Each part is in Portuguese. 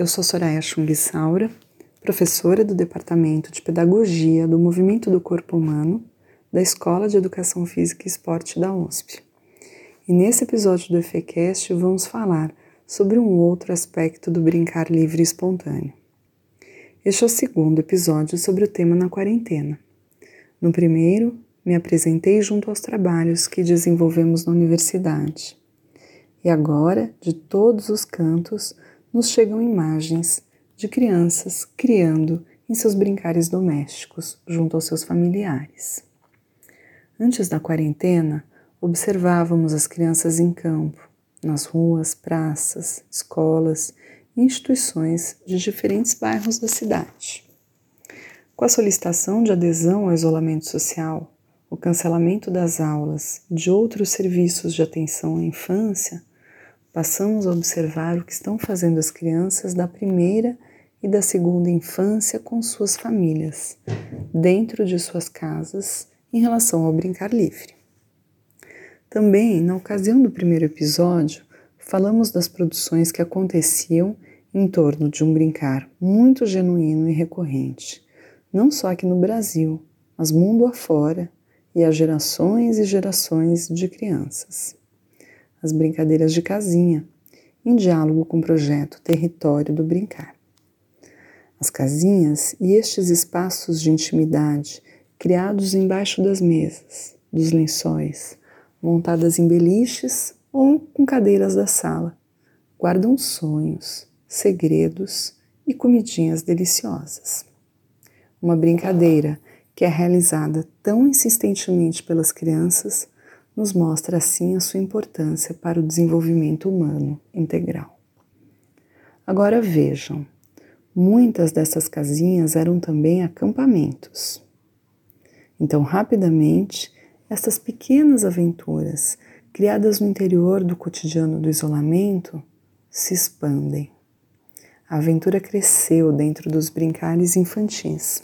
Eu sou Soraya Chung Saura, professora do Departamento de Pedagogia do Movimento do Corpo Humano da Escola de Educação Física e Esporte da USP. E nesse episódio do EFECast vamos falar sobre um outro aspecto do brincar livre e espontâneo. Este é o segundo episódio sobre o tema na quarentena. No primeiro, me apresentei junto aos trabalhos que desenvolvemos na universidade. E agora, de todos os cantos, nos chegam imagens de crianças criando em seus brincares domésticos junto aos seus familiares. Antes da quarentena, observávamos as crianças em campo, nas ruas, praças, escolas e instituições de diferentes bairros da cidade. Com a solicitação de adesão ao isolamento social, o cancelamento das aulas e de outros serviços de atenção à infância, passamos a observar o que estão fazendo as crianças da primeira e da segunda infância com suas famílias, dentro de suas casas, em relação ao brincar livre. Também, na ocasião do primeiro episódio, falamos das produções que aconteciam em torno de um brincar muito genuíno e recorrente, não só aqui no Brasil, mas mundo afora e há gerações e gerações de crianças as brincadeiras de casinha, em diálogo com o projeto Território do Brincar. As casinhas e estes espaços de intimidade criados embaixo das mesas, dos lençóis, montadas em beliches ou com cadeiras da sala, guardam sonhos, segredos e comidinhas deliciosas. Uma brincadeira que é realizada tão insistentemente pelas crianças nos mostra assim a sua importância para o desenvolvimento humano integral. Agora vejam, muitas dessas casinhas eram também acampamentos. Então, rapidamente, estas pequenas aventuras, criadas no interior do cotidiano do isolamento, se expandem. A aventura cresceu dentro dos brincares infantis.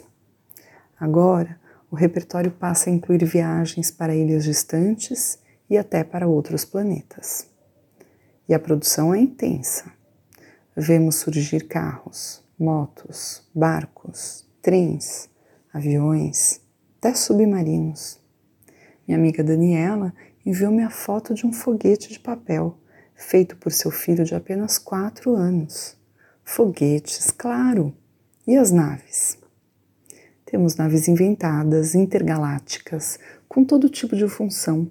Agora, o repertório passa a incluir viagens para ilhas distantes e até para outros planetas. E a produção é intensa. Vemos surgir carros, motos, barcos, trens, aviões, até submarinos. Minha amiga Daniela enviou-me a foto de um foguete de papel feito por seu filho de apenas quatro anos. Foguetes, claro! E as naves? Temos naves inventadas, intergalácticas, com todo tipo de função,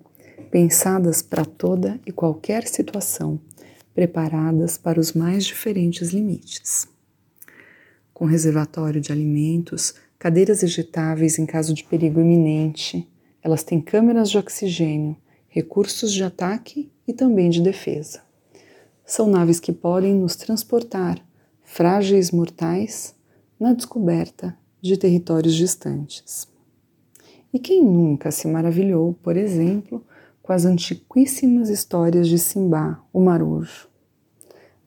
pensadas para toda e qualquer situação, preparadas para os mais diferentes limites. Com reservatório de alimentos, cadeiras ejetáveis em caso de perigo iminente, elas têm câmeras de oxigênio, recursos de ataque e também de defesa. São naves que podem nos transportar, frágeis mortais, na descoberta de territórios distantes. E quem nunca se maravilhou, por exemplo, com as antiquíssimas histórias de Simbá, o marujo?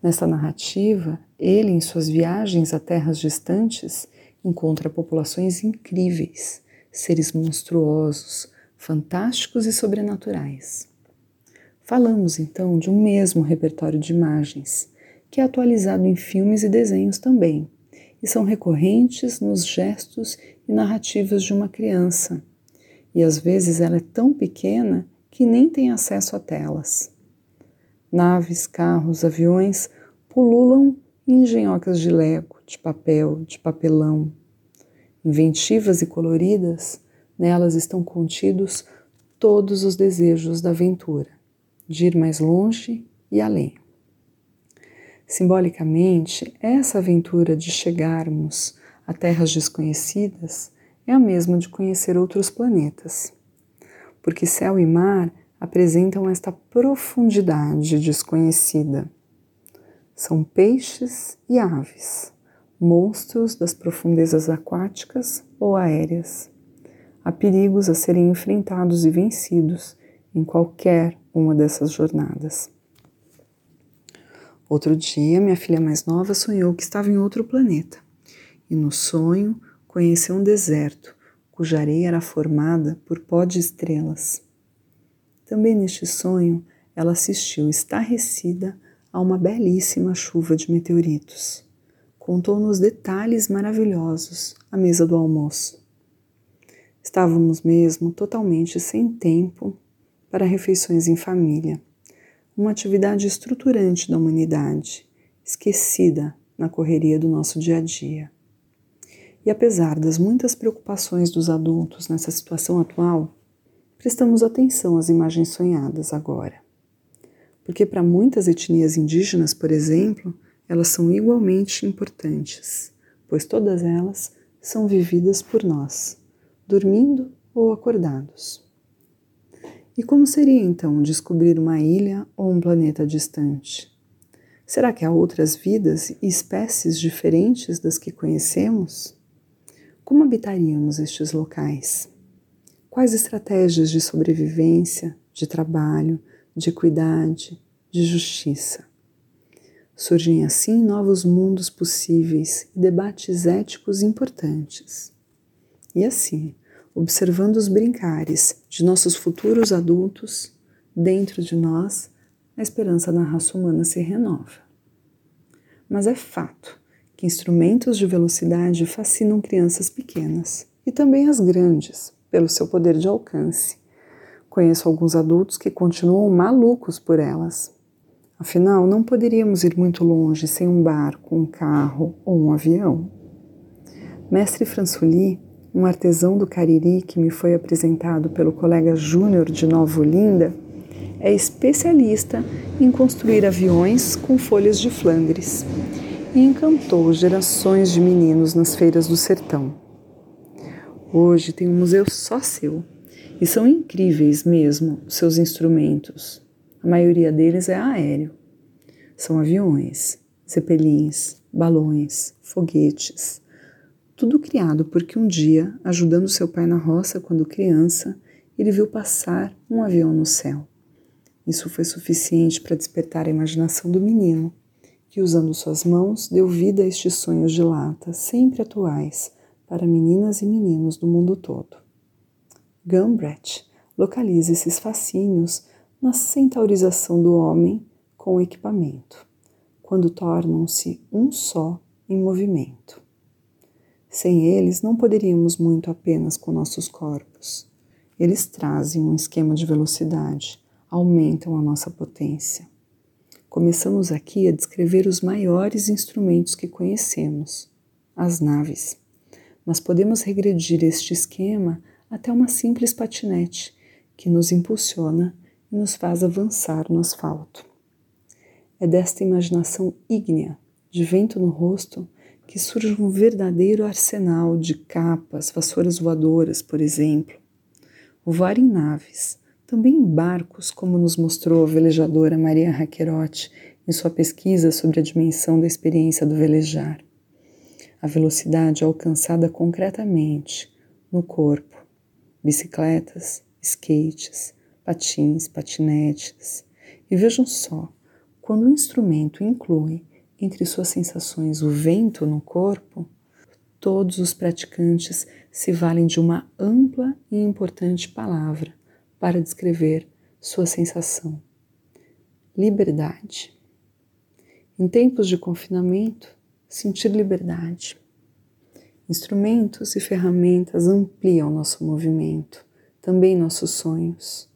Nessa narrativa, ele, em suas viagens a terras distantes, encontra populações incríveis, seres monstruosos, fantásticos e sobrenaturais. Falamos então de um mesmo repertório de imagens, que é atualizado em filmes e desenhos também, e são recorrentes nos gestos e narrativas de uma criança. E às vezes ela é tão pequena que nem tem acesso a telas. Naves, carros, aviões pululam em engenhocas de lego, de papel, de papelão. Inventivas e coloridas, nelas estão contidos todos os desejos da aventura, de ir mais longe e além. Simbolicamente, essa aventura de chegarmos a terras desconhecidas é a mesma de conhecer outros planetas, porque céu e mar apresentam esta profundidade desconhecida. São peixes e aves, monstros das profundezas aquáticas ou aéreas. Há perigos a serem enfrentados e vencidos em qualquer uma dessas jornadas. Outro dia, minha filha mais nova sonhou que estava em outro planeta e no sonho conheceu um deserto cuja areia era formada por pó de estrelas. Também neste sonho, ela assistiu estarrecida a uma belíssima chuva de meteoritos. contou-nos detalhes maravilhosos à mesa do almoço. Estávamos mesmo totalmente sem tempo para refeições em família, uma atividade estruturante da humanidade, esquecida na correria do nosso dia a dia. E apesar das muitas preocupações dos adultos nessa situação atual, prestamos atenção às imagens sonhadas agora. Porque para muitas etnias indígenas, por exemplo, elas são igualmente importantes, pois todas elas são vividas por nós, dormindo ou acordados. E como seria então descobrir uma ilha ou um planeta distante? Será que há outras vidas e espécies diferentes das que conhecemos? Como habitaríamos estes locais? Quais estratégias de sobrevivência, de trabalho, de equidade, de justiça? Surgem assim novos mundos possíveis e debates éticos importantes. E assim, observando os brincares de nossos futuros adultos, dentro de nós, a esperança na raça humana se renova. Mas é fato que instrumentos de velocidade fascinam crianças pequenas e também as grandes, pelo seu poder de alcance. Conheço alguns adultos que continuam malucos por elas Afinal, não poderíamos ir muito longe sem um barco, um carro ou um avião. Mestre Françouli, um artesão do Cariri que me foi apresentado pelo colega Júnior de Nova Olinda, é especialista em construir aviões com folhas de Flandres e encantou gerações de meninos nas feiras do sertão. Hoje tem um museu só seu e são incríveis mesmo seus instrumentos. A maioria deles é aéreo. São aviões, zeppelins, balões, foguetes. Tudo criado porque um dia, ajudando seu pai na roça quando criança, ele viu passar um avião no céu. Isso foi suficiente para despertar a imaginação do menino, que, usando suas mãos, deu vida a estes sonhos de lata, sempre atuais, para meninas e meninos do mundo todo. Gumbrat localiza esses fascínios na centaurização do homem com o equipamento, quando tornam-se um só em movimento. Sem eles, não poderíamos muito apenas com nossos corpos. Eles trazem um esquema de velocidade, aumentam a nossa potência. Começamos aqui a descrever os maiores instrumentos que conhecemos, as naves, mas podemos regredir este esquema até uma simples patinete que nos impulsiona e nos faz avançar no asfalto. É desta imaginação ígnea, de vento no rosto, que surge um verdadeiro arsenal de capas, vassouras voadoras, por exemplo. Voar em naves, também em barcos, como nos mostrou a velejadora Maria Raquerotti em sua pesquisa sobre a dimensão da experiência do velejar. A velocidade alcançada concretamente no corpo, bicicletas, skates, patins, patinetes. E vejam só, quando o instrumento inclui entre suas sensações o vento no corpo, todos os praticantes se valem de uma ampla e importante palavra para descrever sua sensação: liberdade. Em tempos de confinamento, sentir liberdade. Instrumentos e ferramentas ampliam nosso movimento, também nossos sonhos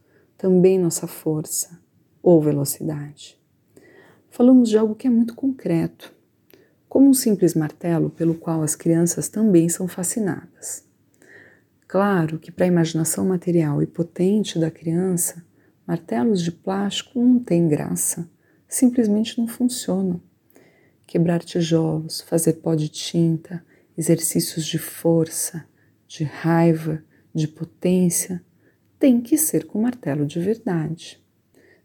também nossa força ou velocidade. Falamos de algo que é muito concreto, como um simples martelo pelo qual as crianças também são fascinadas. Claro que para a imaginação material e potente da criança, martelos de plástico não têm graça, simplesmente não funcionam. Quebrar tijolos, fazer pó de tinta, exercícios de força, de raiva, de potência, tem que ser com martelo de verdade.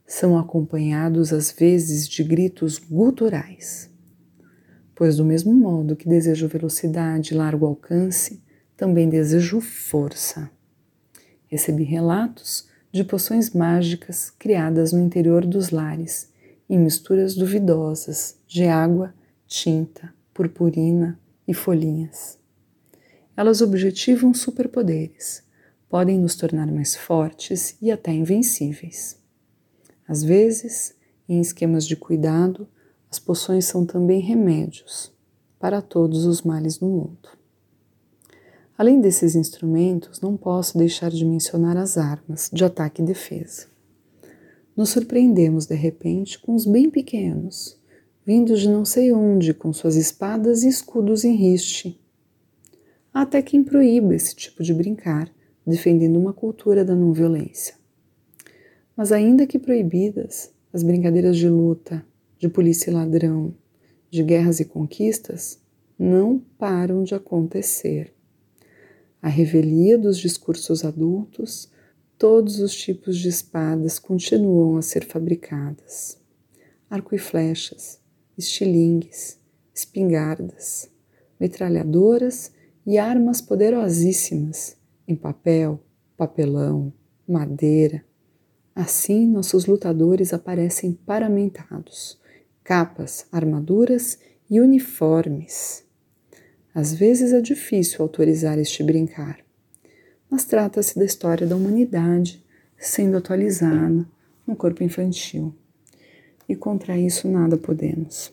São acompanhados às vezes de gritos guturais. Pois, do mesmo modo que desejo velocidade e largo alcance, também desejo força. Recebi relatos de poções mágicas criadas no interior dos lares, em misturas duvidosas de água, tinta, purpurina e folhinhas. Elas objetivam superpoderes podem nos tornar mais fortes e até invencíveis. Às vezes, em esquemas de cuidado, as poções são também remédios, para todos os males do mundo. Além desses instrumentos, não posso deixar de mencionar as armas de ataque e defesa. Nos surpreendemos de repente com os bem pequenos, vindos de não sei onde com suas espadas e escudos em riste. Há até quem proíba esse tipo de brincar, defendendo uma cultura da não violência. Mas ainda que proibidas, as brincadeiras de luta, de polícia e ladrão, de guerras e conquistas não param de acontecer. A revelia dos discursos adultos, todos os tipos de espadas continuam a ser fabricadas. Arco e flechas, estilingues, espingardas, metralhadoras e armas poderosíssimas em papel, papelão, madeira. Assim, nossos lutadores aparecem paramentados, capas, armaduras e uniformes. Às vezes é difícil autorizar este brincar, mas trata-se da história da humanidade sendo atualizada no corpo infantil. E contra isso nada podemos.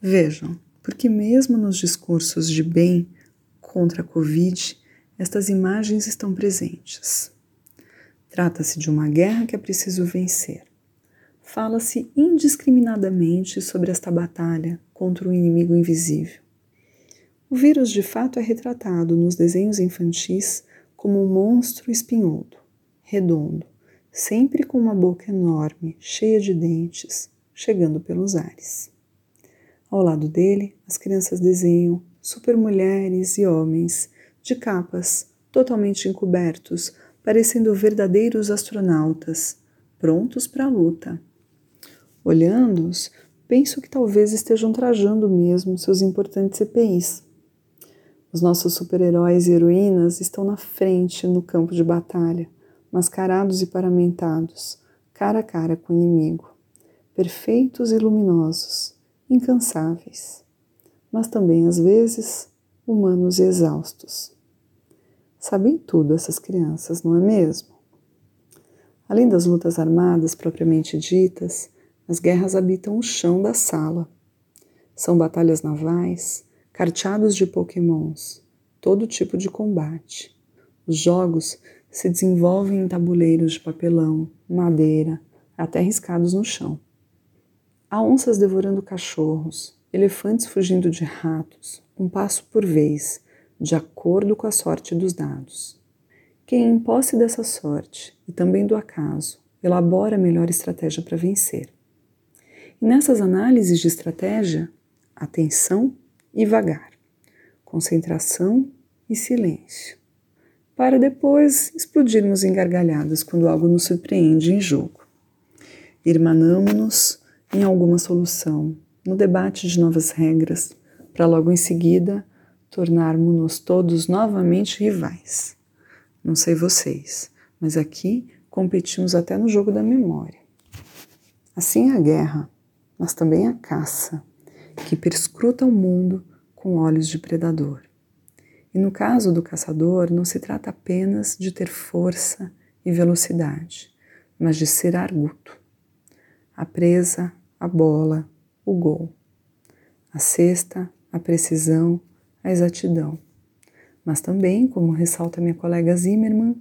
Vejam, porque mesmo nos discursos de bem contra a Covid, estas imagens estão presentes. Trata-se de uma guerra que é preciso vencer fala-se indiscriminadamente sobre esta batalha contra o inimigo invisível. O vírus de fato é retratado nos desenhos infantis como um monstro espinhudo, redondo, sempre com uma boca enorme, cheia de dentes, chegando pelos ares. Ao lado dele, as crianças desenham supermulheres e homens de capas totalmente encobertos, parecendo verdadeiros astronautas, prontos para a luta. Olhando-os, penso que talvez estejam trajando mesmo seus importantes CPIs. Os nossos super-heróis e heroínas estão na frente no campo de batalha, mascarados e paramentados, cara a cara com o inimigo, perfeitos e luminosos, incansáveis, mas também às vezes humanos e exaustos. Sabem tudo essas crianças, não é mesmo? Além das lutas armadas propriamente ditas, as guerras habitam o chão da sala. São batalhas navais, carteados de pokémons, todo tipo de combate. Os jogos se desenvolvem em tabuleiros de papelão, madeira, até riscados no chão. Há onças devorando cachorros, elefantes fugindo de ratos, um passo por vez, de acordo com a sorte dos dados. Quem, em posse dessa sorte e também do acaso, elabora a melhor estratégia para vencer. E nessas análises de estratégia, atenção e vagar, concentração e silêncio, para depois explodirmos em gargalhadas quando algo nos surpreende em jogo. Irmanamos-nos em alguma solução, no debate de novas regras, para logo em seguida tornarmos-nos todos novamente rivais. Não sei vocês, mas aqui competimos até no jogo da memória. Assim a guerra mas também a caça, que perscruta o mundo com olhos de predador. E no caso do caçador, não se trata apenas de ter força e velocidade, mas de ser arguto. A presa, a bola, o gol. A cesta, a precisão, a exatidão. Mas também, como ressalta minha colega Zimmermann,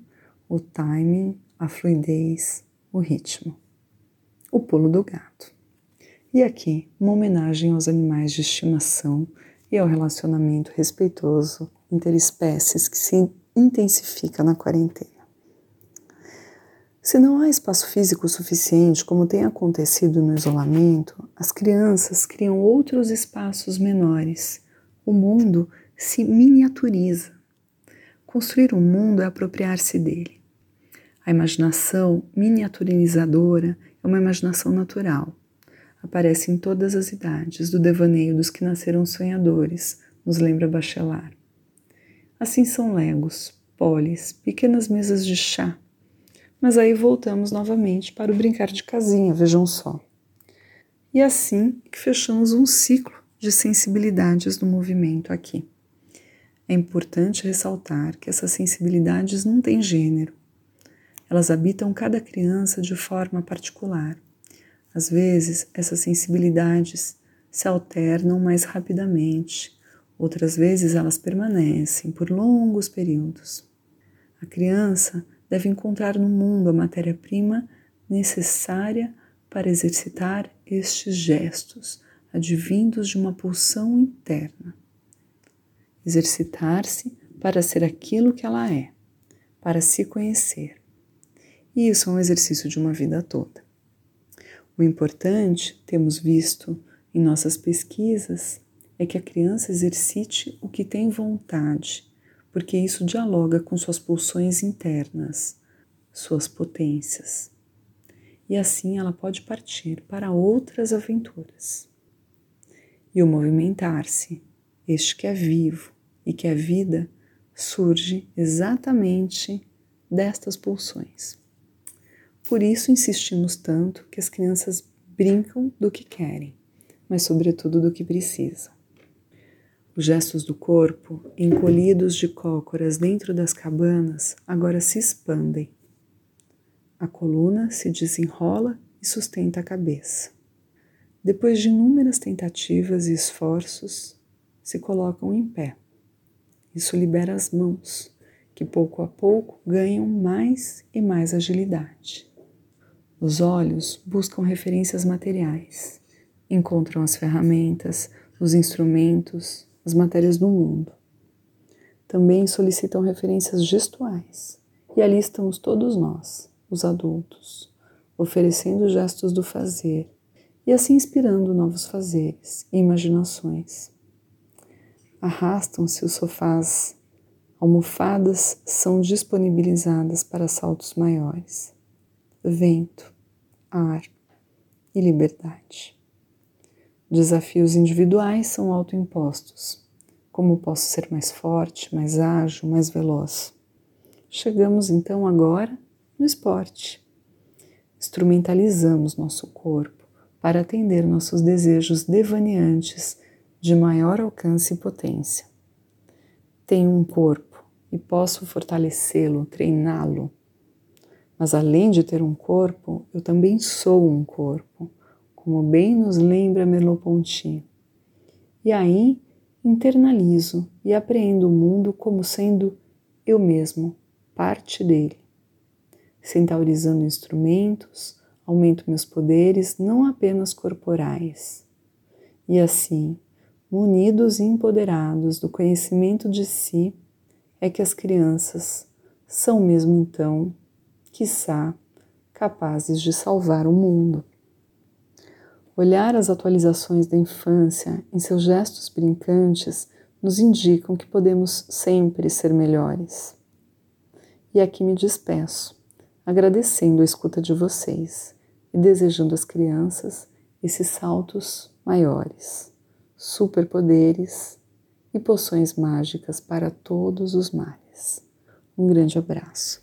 o timing, a fluidez, o ritmo. O pulo do gato. E aqui, uma homenagem aos animais de estimação e ao relacionamento respeitoso interespécies que se intensifica na quarentena. Se não há espaço físico suficiente, como tem acontecido no isolamento, as crianças criam outros espaços menores. O mundo se miniaturiza. Construir um mundo é apropriar-se dele. A imaginação miniaturizadora é uma imaginação natural aparece em todas as idades, do devaneio dos que nasceram sonhadores, nos lembra Bachelard. Assim são legos, polis, pequenas mesas de chá. Mas aí voltamos novamente para o brincar de casinha, vejam só. E assim que fechamos um ciclo de sensibilidades do movimento aqui. É importante ressaltar que essas sensibilidades não têm gênero. Elas habitam cada criança de forma particular às vezes, essas sensibilidades se alternam mais rapidamente, outras vezes elas permanecem por longos períodos. A criança deve encontrar no mundo a matéria-prima necessária para exercitar estes gestos, advindos de uma pulsão interna. Exercitar-se para ser aquilo que ela é, para se conhecer. E isso é um exercício de uma vida toda. O importante, temos visto em nossas pesquisas, é que a criança exercite o que tem vontade, porque isso dialoga com suas pulsões internas, suas potências e assim ela pode partir para outras aventuras. E o movimentar-se, este que é vivo e que é vida, surge exatamente destas pulsões. Por isso insistimos tanto que as crianças brincam do que querem, mas sobretudo do que precisam. Os gestos do corpo, encolhidos de cócoras dentro das cabanas, agora se expandem a coluna se desenrola e sustenta a cabeça. Depois de inúmeras tentativas e esforços, se colocam em pé. Isso libera as mãos, que pouco a pouco ganham mais e mais agilidade. Os olhos buscam referências materiais, encontram as ferramentas, os instrumentos, as matérias do mundo. Também solicitam referências gestuais, e ali estamos todos nós, os adultos, oferecendo gestos do fazer e assim inspirando novos fazeres e imaginações. Arrastam-se os sofás, almofadas são disponibilizadas para saltos maiores. Vento, ar e liberdade. Desafios individuais são autoimpostos. Como posso ser mais forte, mais ágil, mais veloz? Chegamos então agora no esporte. Instrumentalizamos nosso corpo para atender nossos desejos devaneantes de maior alcance e potência. Tenho um corpo e posso fortalecê-lo, treiná-lo. Mas além de ter um corpo, eu também sou um corpo, como bem nos lembra Merleau-Ponty. E aí internalizo e apreendo o mundo como sendo eu mesmo, parte dele centaurizando instrumentos, aumento meus poderes não apenas corporais. E assim, munidos e empoderados do conhecimento de si, é que as crianças são mesmo então, quiçá, capazes de salvar o mundo. Olhar as atualizações da infância em seus gestos brincantes nos indicam que podemos sempre ser melhores. E aqui me despeço agradecendo a escuta de vocês e desejando às crianças esses saltos maiores, superpoderes e poções mágicas para todos os males. Um grande abraço.